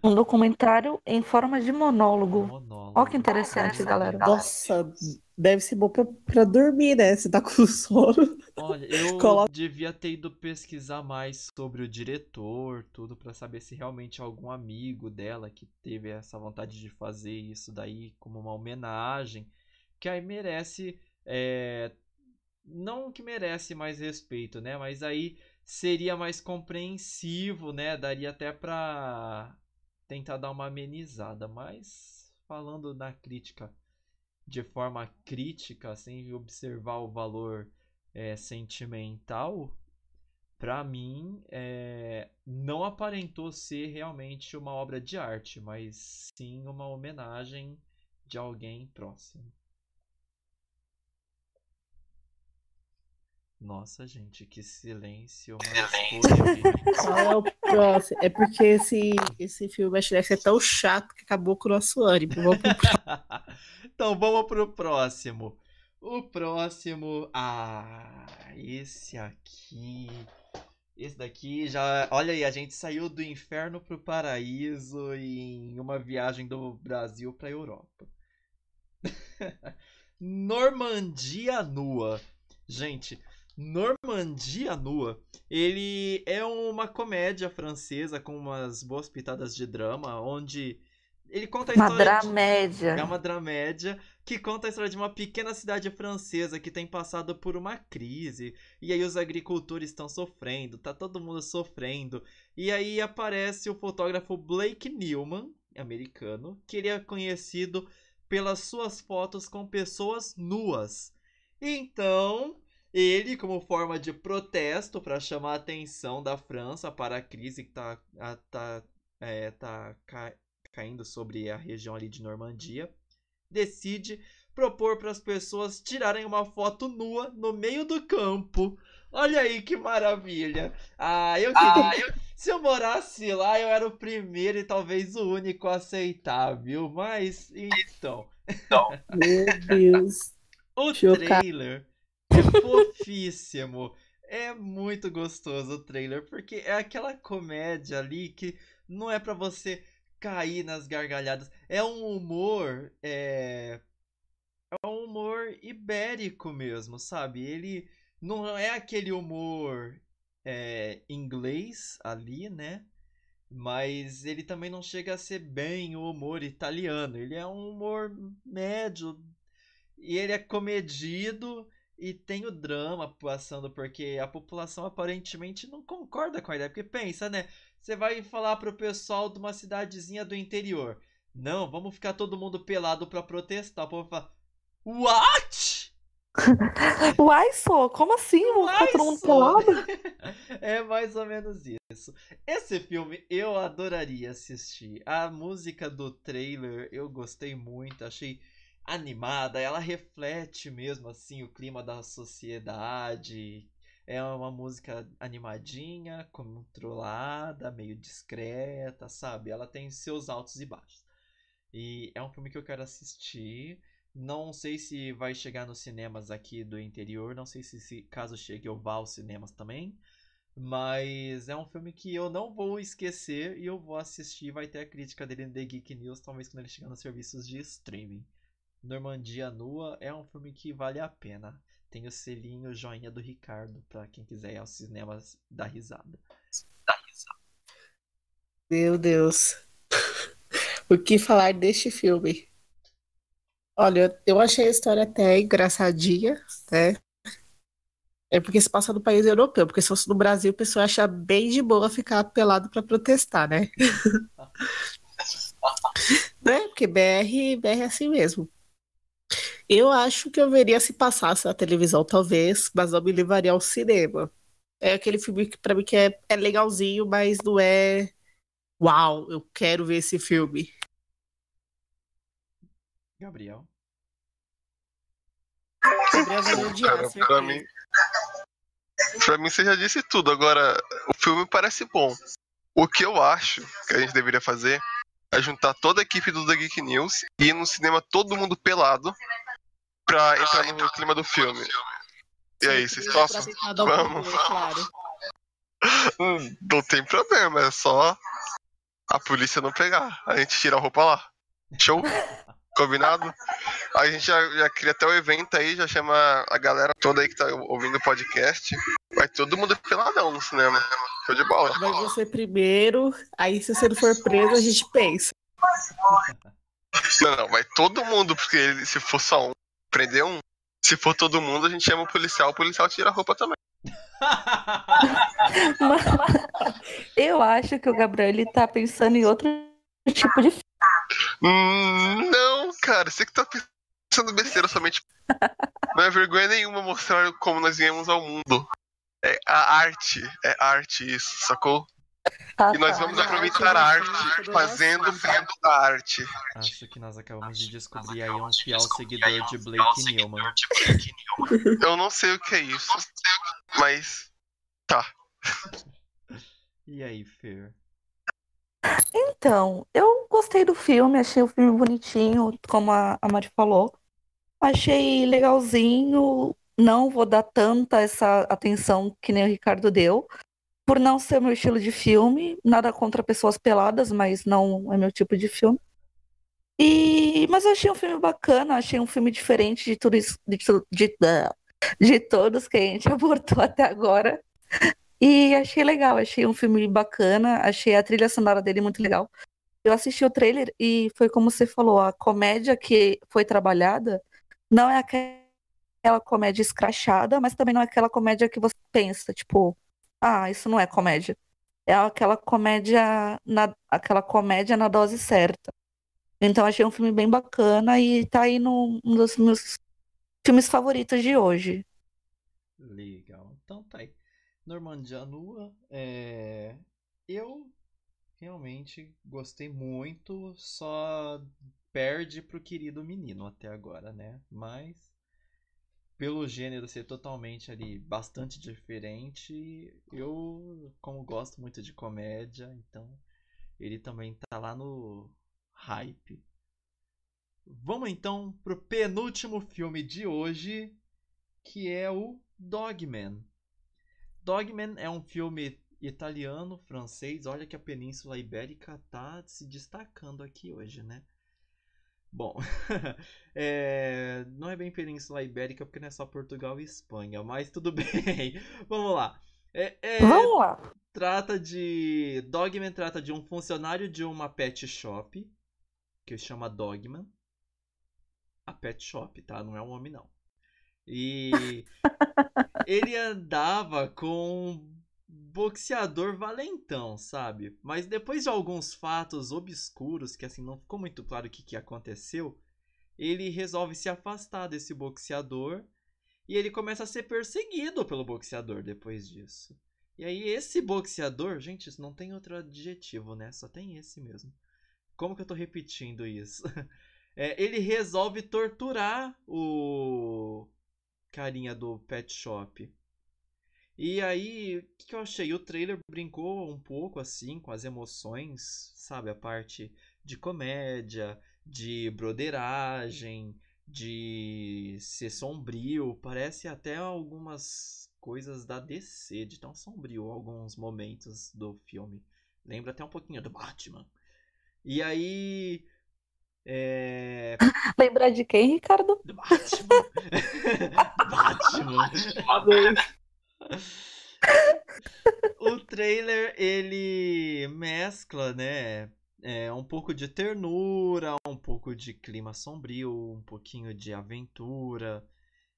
Um documentário em forma de monólogo. monólogo. Olha que interessante, galera. Nossa, deve ser bom pra, pra dormir, né? Você tá com *laughs* sono. Olha, eu Coloca... devia ter ido pesquisar mais sobre o diretor, tudo, para saber se realmente algum amigo dela que teve essa vontade de fazer isso daí como uma homenagem. Que aí merece. É... Não que merece mais respeito, né? Mas aí seria mais compreensivo, né? Daria até para tentar dar uma amenizada, mas falando na crítica de forma crítica, sem observar o valor é, sentimental, para mim é, não aparentou ser realmente uma obra de arte, mas sim uma homenagem de alguém próximo. Nossa, gente, que silêncio. Qual é o próximo? É porque esse, esse filme acho que deve ser tão chato que acabou com o nosso ânimo. Vamos pro... *laughs* então vamos pro próximo. O próximo. Ah, esse aqui. Esse daqui já. Olha aí, a gente saiu do inferno pro paraíso em uma viagem do Brasil pra Europa. *laughs* Normandia Nua. Gente, Normandia Nua, ele é uma comédia francesa com umas boas pitadas de drama, onde ele conta a uma história. dramédia. De... É uma dramédia que conta a história de uma pequena cidade francesa que tem passado por uma crise. E aí os agricultores estão sofrendo, tá todo mundo sofrendo. E aí aparece o fotógrafo Blake Newman, americano, que ele é conhecido pelas suas fotos com pessoas nuas. Então, ele, como forma de protesto para chamar a atenção da França para a crise que está tá, é, tá ca, caindo sobre a região ali de Normandia, decide propor para as pessoas tirarem uma foto nua no meio do campo. Olha aí que maravilha! Ah, eu queria. Ah, eu... Se eu morasse lá, eu era o primeiro e talvez o único a aceitar, viu? Mas, então. então. *laughs* Meu Deus. o trailer é *laughs* fofíssimo. É muito gostoso o trailer, porque é aquela comédia ali que não é para você cair nas gargalhadas. É um humor. É... é um humor ibérico mesmo, sabe? Ele não é aquele humor é, inglês ali, né? Mas ele também não chega a ser bem o humor italiano. Ele é um humor médio. E ele é comedido e tem o drama passando, porque a população aparentemente não concorda com a ideia. Porque pensa, né? Você vai falar pro pessoal de uma cidadezinha do interior. Não, vamos ficar todo mundo pelado para protestar. O povo fala: What? *laughs* Uai, só, como assim? Vamos ficar todo mundo pelado? *laughs* é mais ou menos isso. Esse filme eu adoraria assistir. A música do trailer eu gostei muito, achei animada, ela reflete mesmo assim o clima da sociedade. É uma música animadinha, controlada, meio discreta, sabe? Ela tem seus altos e baixos. E é um filme que eu quero assistir. Não sei se vai chegar nos cinemas aqui do interior, não sei se, se caso chegue eu vá aos cinemas também. Mas é um filme que eu não vou esquecer e eu vou assistir. Vai ter a crítica dele no The Geek News, talvez quando ele chegar nos serviços de streaming. Normandia Nua é um filme que vale a pena. Tem o selinho joinha do Ricardo para quem quiser ir aos cinemas dar risada. Dar risada. Meu Deus. *laughs* o que falar deste filme? Olha, eu achei a história até engraçadinha, né? É porque se passa no país europeu, porque se fosse no Brasil, o pessoal acha bem de boa ficar pelado para protestar, né? *laughs* *laughs* né? Porque BR, BR é assim mesmo. Eu acho que eu veria se passasse na televisão, talvez, mas não me levaria ao cinema. É aquele filme que pra mim que é, é legalzinho, mas não é. Uau, eu quero ver esse filme. Gabriel. Gabriel vai odiar, Cara, pra mim, pra mim você já disse tudo. Agora, o filme parece bom. O que eu acho que a gente deveria fazer é juntar toda a equipe do The Geek News e ir no cinema todo mundo pelado pra entrar no clima do filme. E aí, vocês topam? Vamos. Claro. *laughs* Hum, não tem problema, é só a polícia não pegar. A gente tira a roupa lá. Show? *laughs* Combinado? A gente já, já cria até o evento aí, já chama a galera toda aí que tá ouvindo o podcast. Vai todo mundo peladão no cinema. Show de bola. Vai você primeiro, aí se você não for preso, a gente pensa. Não, não, vai todo mundo, porque se for só um, prender um. Se for todo mundo, a gente chama o policial, o policial tira a roupa também. *laughs* eu acho que o Gabriel ele tá pensando em outro tipo de hum, Não, cara, você que tá pensando besteira somente. *laughs* Não é vergonha nenhuma mostrar como nós viemos ao mundo. É a arte. É arte isso, sacou? Ah, E nós tá. vamos aproveitar a arte fazendo parte da arte. Acho que nós acabamos de descobrir aí um fiel seguidor de Blake Newman. *laughs* Eu não sei o que é isso, mas tá. E aí, Fer? Então, eu gostei do filme, achei o filme bonitinho, como a, a Mari falou. Achei legalzinho, não vou dar tanta essa atenção que nem o Ricardo deu, por não ser meu estilo de filme, nada contra pessoas peladas, mas não é meu tipo de filme. E, mas eu achei um filme bacana, achei um filme diferente de tudo isso, de, de, de todos que a gente *laughs* abordou até agora. E achei legal, achei um filme bacana, achei a trilha sonora dele muito legal. Eu assisti o trailer e foi como você falou, a comédia que foi trabalhada não é aquela comédia escrachada, mas também não é aquela comédia que você pensa, tipo, ah, isso não é comédia. É aquela comédia na, aquela comédia na dose certa. Então achei um filme bem bacana e tá aí num um dos meus filmes favoritos de hoje. Legal. Então tá aí. Normandia Nua, é... eu realmente gostei muito, só perde pro querido menino até agora, né? Mas pelo gênero ser totalmente ali bastante diferente, eu como gosto muito de comédia, então ele também tá lá no hype. Vamos então pro penúltimo filme de hoje, que é o Dogman. Dogman é um filme italiano, francês. Olha que a Península Ibérica tá se destacando aqui hoje, né? Bom, *laughs* é, não é bem Península Ibérica porque não é só Portugal e Espanha, mas tudo *laughs* bem. Vamos lá. É, é, Vamos lá. trata de. Dogman trata de um funcionário de uma pet shop que chama Dogman. A pet shop, tá? Não é um homem, não. E *laughs* ele andava com boxeador valentão, sabe? Mas depois de alguns fatos obscuros, que assim não ficou muito claro o que, que aconteceu, ele resolve se afastar desse boxeador e ele começa a ser perseguido pelo boxeador depois disso. E aí esse boxeador, gente, isso não tem outro adjetivo, né? Só tem esse mesmo. Como que eu tô repetindo isso? *laughs* É, ele resolve torturar o carinha do pet shop. E aí, o que, que eu achei? O trailer brincou um pouco assim com as emoções, sabe? A parte de comédia, de broderagem, de ser sombrio. Parece até algumas coisas da DC, de tão sombrio alguns momentos do filme. Lembra até um pouquinho do Batman. E aí. É. *coughs* Lembrar de quem, Ricardo? Do Batman. *laughs* Batman. *laughs* O trailer ele mescla, né? É, um pouco de ternura, um pouco de clima sombrio, um pouquinho de aventura.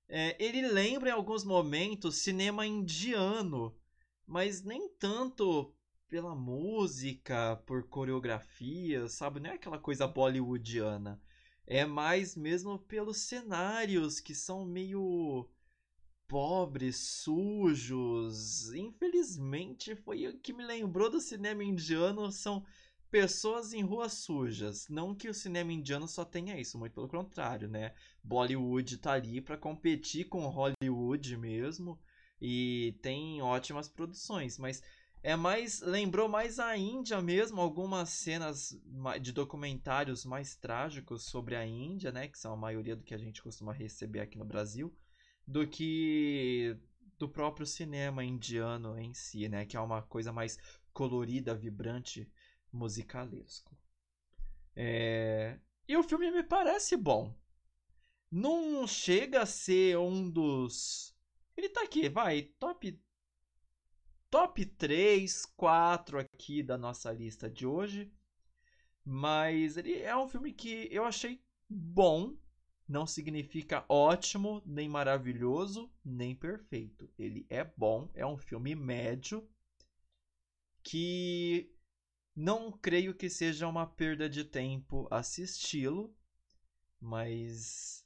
É, ele lembra em alguns momentos cinema indiano, mas nem tanto pela música, por coreografia, sabe? Não é aquela coisa bollywoodiana. É mais mesmo pelos cenários que são meio pobres, sujos. Infelizmente, foi o que me lembrou do cinema indiano. São pessoas em ruas sujas. Não que o cinema indiano só tenha isso, muito pelo contrário, né? Bollywood tá ali para competir com Hollywood mesmo e tem ótimas produções, mas é mais lembrou mais a Índia mesmo, algumas cenas de documentários mais trágicos sobre a Índia, né, que são a maioria do que a gente costuma receber aqui no Brasil do que do próprio cinema indiano em si, né? Que é uma coisa mais colorida, vibrante, musicalesco. É, E o filme me parece bom. Não chega a ser um dos. Ele tá aqui, vai, top. Top 3, 4 aqui da nossa lista de hoje. Mas ele é um filme que eu achei bom, não significa ótimo, nem maravilhoso, nem perfeito. Ele é bom, é um filme médio que não creio que seja uma perda de tempo assisti-lo, mas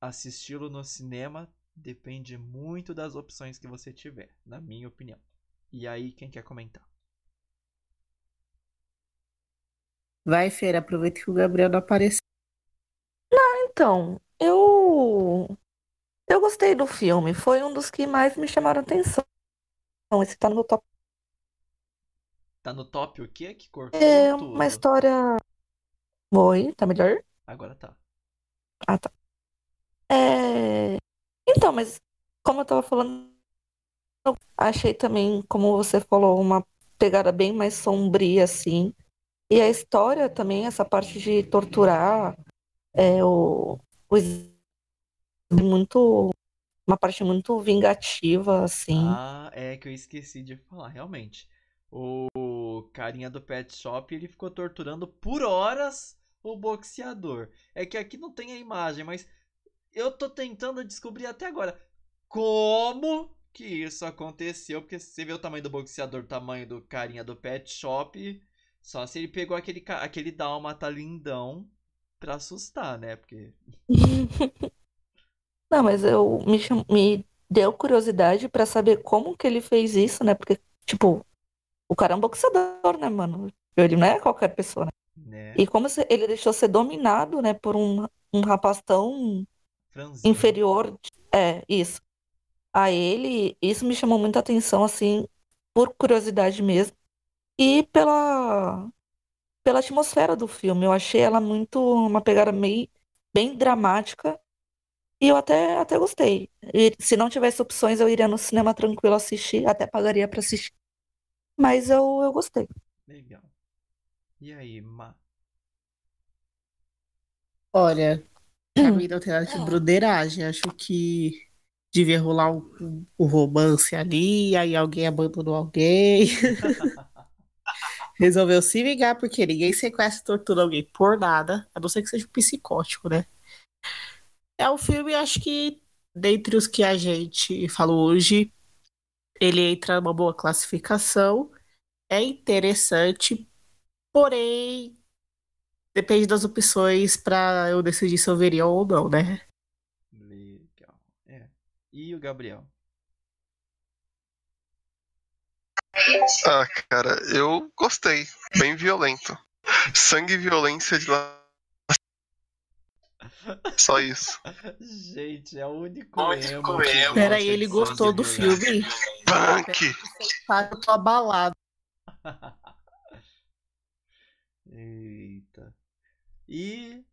assisti-lo no cinema depende muito das opções que você tiver, na minha opinião. E aí, quem quer comentar? Vai, Feira, aproveita que o Gabriel não apareceu. Então, eu eu gostei do filme. Foi um dos que mais me chamaram atenção. Esse tá no meu top. Tá no top o quê? Que cortou É tudo. uma história. Oi, tá melhor? Agora tá. Ah, tá. É... Então, mas como eu tava falando, eu achei também, como você falou, uma pegada bem mais sombria, assim. E a história também, essa parte de torturar, é o, muito, uma parte muito vingativa, assim. Ah, é que eu esqueci de falar, realmente. O carinha do pet shop, ele ficou torturando por horas o boxeador. É que aqui não tem a imagem, mas eu tô tentando descobrir até agora como que isso aconteceu, porque você vê o tamanho do boxeador, o tamanho do carinha do pet shop, só se ele pegou aquele aquele dálmata lindão pra assustar, né? Porque *laughs* Não, mas eu me, cham- me deu curiosidade pra saber como que ele fez isso, né? Porque, tipo, o cara é um boxeador, né, mano? Ele não é qualquer pessoa, né? né? E como ele deixou ser dominado, né, por um, um rapaz tão Franzino. inferior, é, isso, a ele, isso me chamou muita atenção, assim, por curiosidade mesmo, e pela, pela atmosfera do filme. Eu achei ela muito, uma pegada meio, bem dramática, e eu até, até gostei. E se não tivesse opções, eu iria no cinema tranquilo assistir, até pagaria pra assistir. Mas eu, eu gostei. Legal. E aí, Ma? Olha, pra mim não tem nada de broderagem. Acho que devia rolar um- um romance ali, aí alguém abandonou alguém. *laughs* Resolveu se vingar, porque ninguém sequestra e tortura alguém por nada, a não ser que seja um psicótico, né? É um filme, acho que, dentre os que a gente falou hoje, ele entra numa boa classificação. É interessante, porém, depende das opções pra eu decidir se eu veria ou não, né? Legal. É. E o Gabriel? Ah, cara, eu gostei. Bem violento. Sangue e violência de lá. Só isso. Gente, é o único Único emo Peraí, ele gostou do filme? Punk! Eu tô abalado. *laughs* Eita. E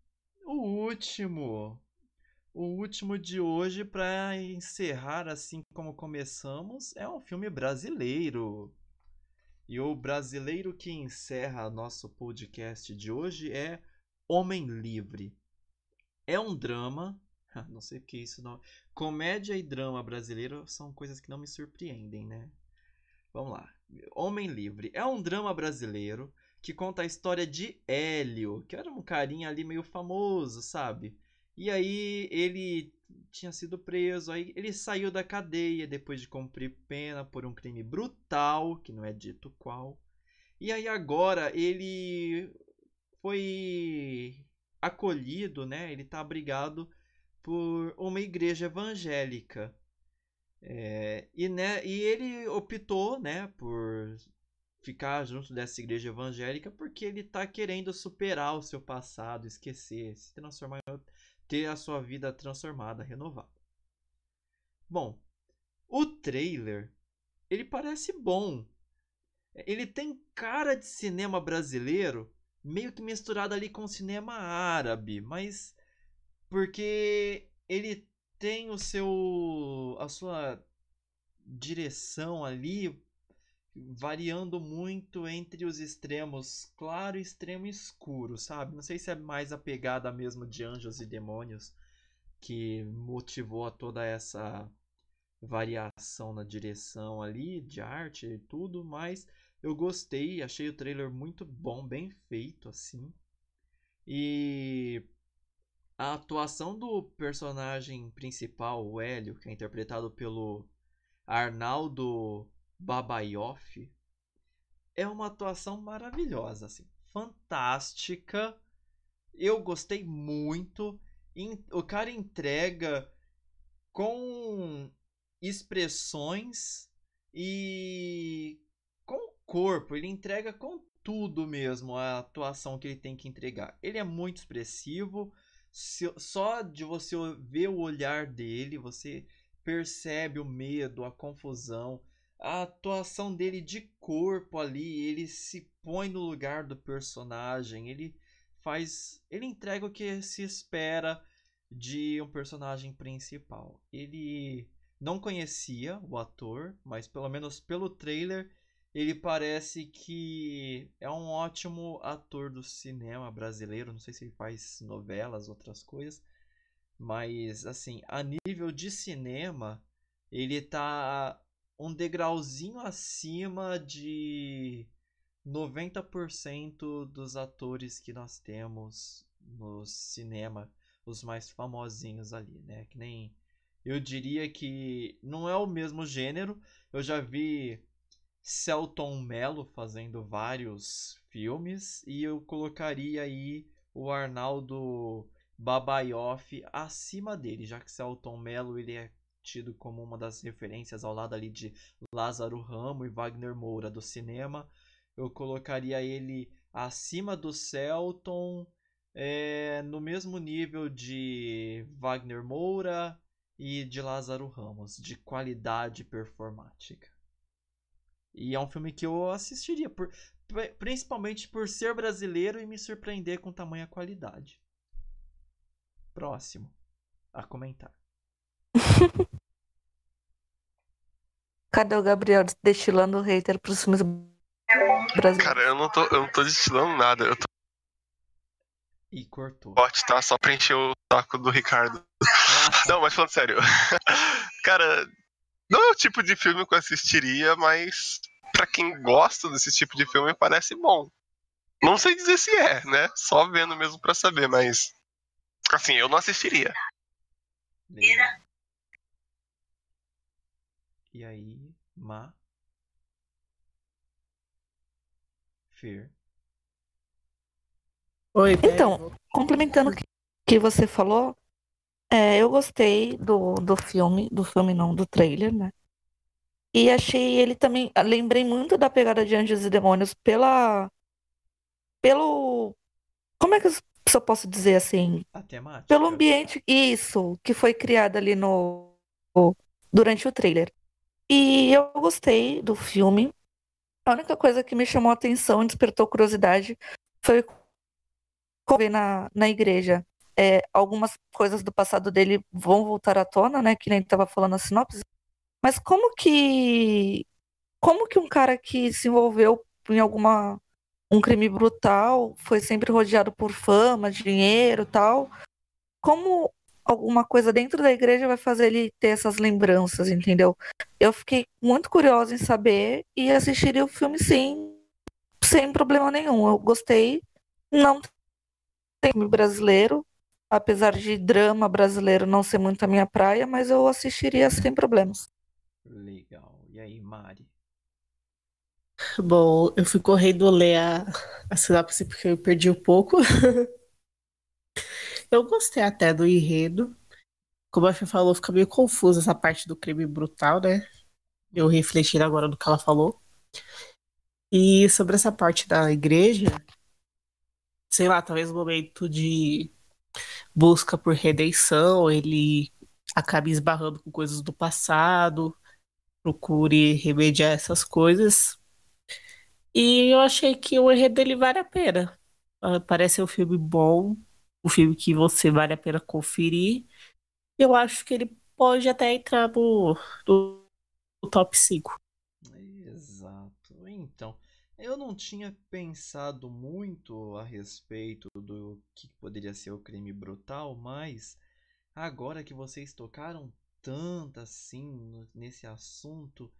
o último. O último de hoje, para encerrar assim como começamos, é um filme brasileiro. E o brasileiro que encerra nosso podcast de hoje é Homem Livre. É um drama. *laughs* Não sei o que isso não. Comédia e drama brasileiro são coisas que não me surpreendem, né? Vamos lá. Homem Livre é um drama brasileiro que conta a história de Hélio, que era um carinha ali meio famoso, sabe? E aí ele tinha sido preso, aí ele saiu da cadeia depois de cumprir pena por um crime brutal, que não é dito qual. E aí agora ele foi acolhido, né? Ele tá abrigado por uma igreja evangélica. É, e, né, e ele optou, né, por ficar junto dessa igreja evangélica porque ele tá querendo superar o seu passado, esquecer, se transformar, em outro- ter a sua vida transformada, renovada. Bom, o trailer, ele parece bom. Ele tem cara de cinema brasileiro, meio que misturado ali com cinema árabe, mas porque ele tem o seu a sua direção ali variando muito entre os extremos claro e extremo escuro, sabe? Não sei se é mais a pegada mesmo de Anjos e Demônios que motivou toda essa variação na direção ali, de arte e tudo, mas eu gostei, achei o trailer muito bom, bem feito assim. E a atuação do personagem principal, o Hélio, que é interpretado pelo Arnaldo Babaioff, é uma atuação maravilhosa, assim, fantástica. Eu gostei muito o cara entrega com expressões e com corpo, ele entrega com tudo mesmo a atuação que ele tem que entregar. Ele é muito expressivo, só de você ver o olhar dele, você percebe o medo, a confusão, a atuação dele de corpo ali, ele se põe no lugar do personagem, ele faz, ele entrega o que se espera de um personagem principal. Ele não conhecia o ator, mas pelo menos pelo trailer ele parece que é um ótimo ator do cinema brasileiro. Não sei se ele faz novelas, outras coisas, mas assim, a nível de cinema, ele tá um degrauzinho acima de 90% dos atores que nós temos no cinema, os mais famosinhos ali, né? Que nem eu diria que não é o mesmo gênero. Eu já vi Celton Mello fazendo vários filmes e eu colocaria aí o Arnaldo Babaioff acima dele, já que Celton Mello ele é tido como uma das referências ao lado ali de Lázaro Ramo e Wagner Moura do cinema. Eu colocaria ele acima do Celton, é, no mesmo nível de Wagner Moura e de Lázaro Ramos, de qualidade performática. E é um filme que eu assistiria, por, pri- principalmente por ser brasileiro e me surpreender com tamanha qualidade. Próximo a comentar. *laughs* Cadê o Gabriel destilando hater pros filmes brasileiros? Cara, eu não tô, eu não tô destilando nada. Eu tô E cortou. forte, tá? Só pra encher o saco do Ricardo. Ah, Não, mas falando sério. *laughs* Cara, não é o tipo de filme que eu assistiria, mas pra quem gosta desse tipo de filme parece bom. Não sei dizer se é, né? Só vendo mesmo pra saber, mas. Assim, eu não assistiria. E aí, Ma. Fer. Oi, Então, complementando o que, que você falou, é, eu gostei do, do filme, do filme não, do trailer, né? E achei ele também, lembrei muito da pegada de Anjos e Demônios pela, pelo, como é que eu, eu posso dizer assim? A temática. Pelo ambiente, isso, que foi criado ali no, durante o trailer. E eu gostei do filme. A única coisa que me chamou a atenção e despertou curiosidade foi ver na, na igreja. É, algumas coisas do passado dele vão voltar à tona, né? Que nem estava falando a sinopse. Mas como que como que um cara que se envolveu em alguma um crime brutal, foi sempre rodeado por fama, dinheiro, tal, como alguma coisa dentro da igreja vai fazer ele ter essas lembranças, entendeu? Eu fiquei muito curiosa em saber e assistiria o filme sim, sem problema nenhum. Eu gostei. Não tem filme brasileiro, apesar de drama brasileiro não ser muito a minha praia, mas eu assistiria sem problemas. Legal. E aí, Mari? Bom, eu fui correndo ler a, a sinopse porque eu perdi um pouco. *laughs* Eu gostei até do enredo. Como a Fê falou, fica meio confusa essa parte do crime brutal, né? Eu refletindo agora do que ela falou. E sobre essa parte da igreja, sei lá, talvez o momento de busca por redenção, ele acabe esbarrando com coisas do passado, procure remediar essas coisas. E eu achei que o enredo dele vale a pena. Ah, Parece um filme bom, um filme que você vale a pena conferir. Eu acho que ele pode até entrar no, no, no top 5. Exato. Então, eu não tinha pensado muito a respeito do que poderia ser o crime brutal, mas agora que vocês tocaram tanto assim nesse assunto,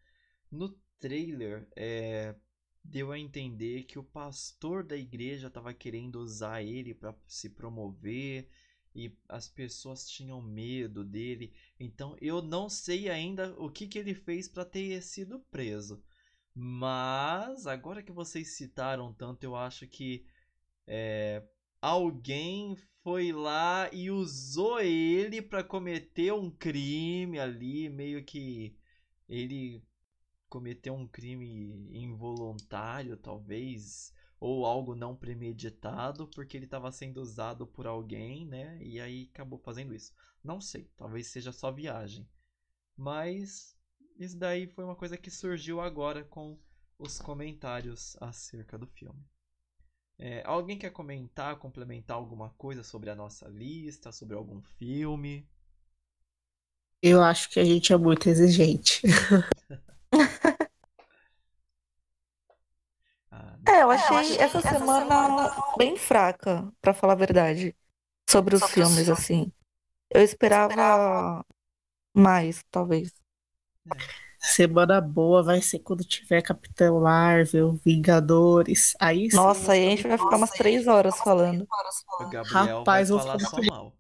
no trailer é, deu a entender que o pastor da igreja estava querendo usar ele para se promover e as pessoas tinham medo dele. Então eu não sei ainda o que, que ele fez para ter sido preso. Mas agora que vocês citaram tanto, eu acho que é, alguém foi lá e usou ele pra cometer um crime ali, meio que ele cometeu um crime involuntário, talvez, ou algo não premeditado, porque ele estava sendo usado por alguém, né? E aí acabou fazendo isso. Não sei, talvez seja só viagem. Mas isso daí foi uma coisa que surgiu agora com os comentários acerca do filme. É, alguém quer comentar, complementar alguma coisa sobre a nossa lista, sobre algum filme? Eu acho que a gente é muito exigente. *laughs* Ah, É, eu achei essa semana bem fraca, pra falar a verdade, sobre os filmes, assim. Eu esperava mais, talvez. Semana boa vai ser quando tiver Capitão Marvel, Vingadores. Aí sim, Nossa, aí a gente vai ficar umas três horas falando. o Gabriel Rapaz, vai eu falar fico só mal.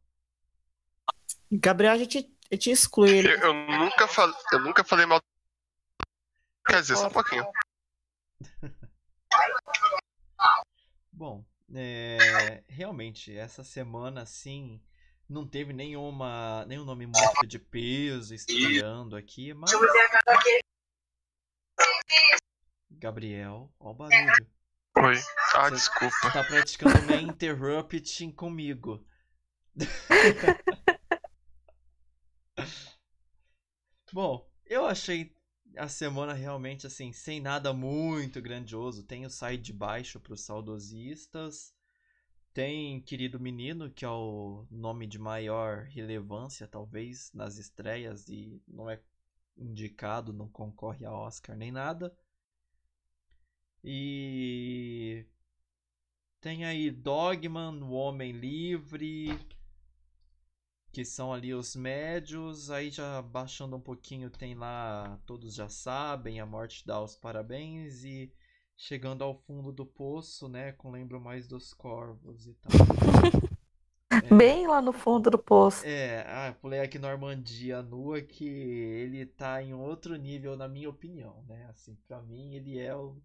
Gabriel, a gente, a gente exclui ele. Eu, eu nunca falei, eu nunca falei mal. Quer dizer, só um pouquinho. *laughs* Bom, é, realmente, essa semana, assim, não teve nenhuma, nenhum nome muito de peso estreando aqui, mas... Gabriel, ó o barulho. Oi. Ah, Você- desculpa. Tá praticando meio interrupting comigo. *laughs* Bom, eu achei a semana realmente assim, sem nada muito grandioso. Tem o Sai de Baixo para os saudosistas. Tem Querido Menino, que é o nome de maior relevância, talvez, nas estreias e não é indicado, não concorre a Oscar nem nada. E tem aí Dogman, o Homem Livre, que são ali os médios. Aí já baixando um pouquinho tem lá Todos Já Sabem, A Morte dá os Parabéns e chegando ao fundo do poço, né, com Lembro Mais dos Corvos e tal. É. *laughs* Bem lá no fundo do poço. É, ah, pulei aqui Normandia nua que ele tá em outro nível na minha opinião, né? Assim, pra mim ele é o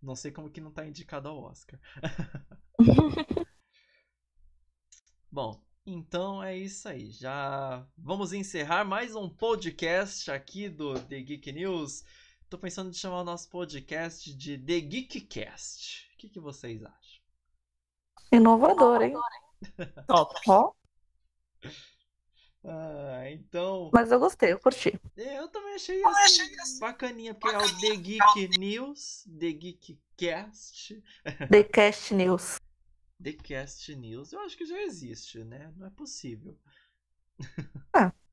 não sei como que não tá indicado ao Oscar. *laughs* *laughs* Bom, então é isso aí. Já vamos encerrar mais um podcast aqui do The Geek News. Tô pensando em chamar o nosso podcast de The Geekcast. O que, que vocês acham? Inovador, hein? *laughs* Top. Ó, Ah, então. mas eu gostei, eu curti. Eu também achei assim, bacaninha, porque é o The Geek News, The Geekcast, The Cast News. The Cast News. Eu acho que já existe, né? Não é possível. Ah. *laughs*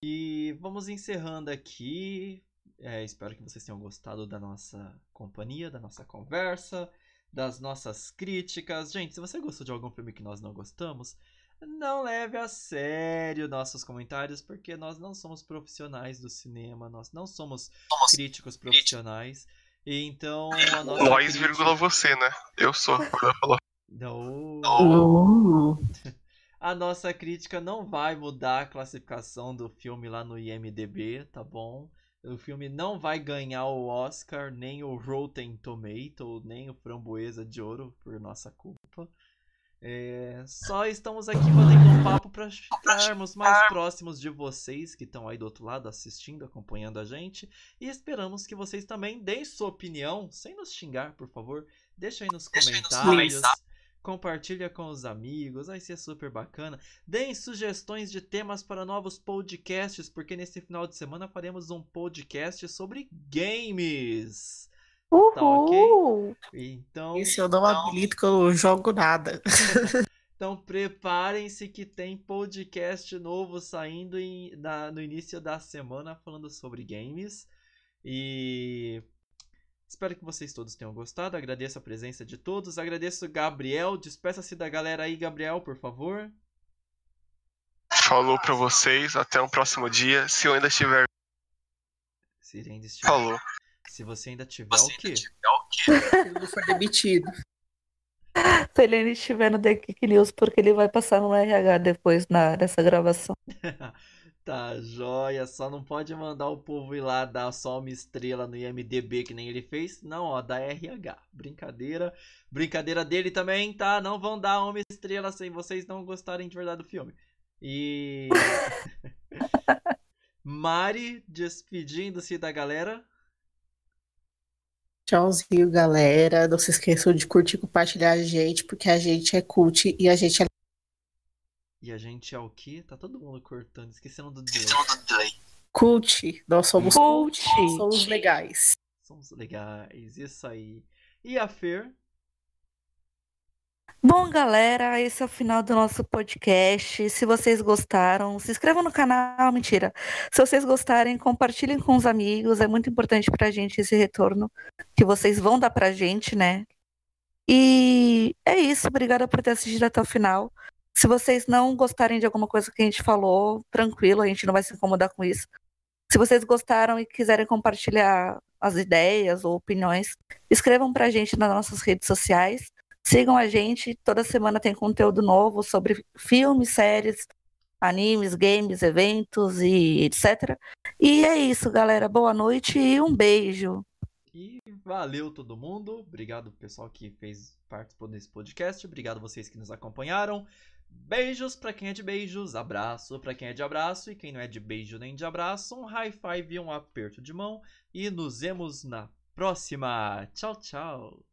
E vamos encerrando aqui. É, espero que vocês tenham gostado da nossa companhia, da nossa conversa, das nossas críticas. Gente, se você gostou de algum filme que nós não gostamos, não leve a sério nossos comentários, porque nós não somos profissionais do cinema, nós não somos críticos profissionais. E então a nossa Nós, crítica- vírgula você, né? Eu sou. falou. Não. Uh, A nossa crítica não vai mudar a classificação do filme lá no IMDb, tá bom? O filme não vai ganhar o Oscar, nem o Rotten Tomato, nem o Framboesa de Ouro, por nossa culpa. É, só estamos aqui batendo um papo para ficarmos mais próximos de vocês que estão aí do outro lado assistindo, acompanhando a gente. E esperamos que vocês também deem sua opinião, sem nos xingar, por favor. Deixa aí nos comentários. Compartilha com os amigos, vai ser super bacana. Deem sugestões de temas para novos podcasts, porque nesse final de semana faremos um podcast sobre games. Tá Uhul! Então, esse eu não habilito que eu não jogo nada. *laughs* então preparem-se que tem podcast novo saindo em- na- no início da semana falando sobre games. E espero que vocês todos tenham gostado. Agradeço a presença de todos. Agradeço o Gabriel. Despeça-se da galera aí, Gabriel, por favor. Falou pra vocês. Até um próximo dia. Se eu ainda estiver. Se ele ainda estiver. Falou. Se você ainda tiver o quê? Ele não foi demitido. *laughs* Se ele ainda estiver no The Geek News, porque ele vai passar no RH depois na, dessa gravação. *laughs* Tá, joia. Só não pode mandar o povo ir lá dar só uma estrela no IMDB que nem ele fez. Não, ó, da RH. Brincadeira. Brincadeira dele também, tá? Não vão dar uma estrela sem vocês não gostarem de verdade do filme. E. *laughs* Mari, despedindo-se da galera. Tchauzinho, galera. Não se esqueçam de curtir e compartilhar a gente, porque a gente é cult e a gente é. E a gente é o quê? Tá todo mundo cortando, esquecendo do delay. Cult. Nós somos Cult. cult. Somos legais. Somos legais, isso aí. E a Fer? Bom, galera, esse é o final do nosso podcast. Se vocês gostaram, se inscrevam no canal. Mentira. Se vocês gostarem, compartilhem com os amigos. É muito importante pra gente esse retorno que vocês vão dar pra gente, né? E é isso. Obrigada por ter assistido até o final. Se vocês não gostarem de alguma coisa que a gente falou, tranquilo, a gente não vai se incomodar com isso. Se vocês gostaram e quiserem compartilhar as ideias ou opiniões, escrevam pra gente nas nossas redes sociais. Sigam a gente, toda semana tem conteúdo novo sobre filmes, séries, animes, games, eventos e etc. E é isso, galera. Boa noite e um beijo. E valeu todo mundo. Obrigado pessoal que fez participou desse podcast. Obrigado vocês que nos acompanharam. Beijos pra quem é de beijos, abraço pra quem é de abraço e quem não é de beijo nem de abraço, um high five e um aperto de mão e nos vemos na próxima. Tchau, tchau.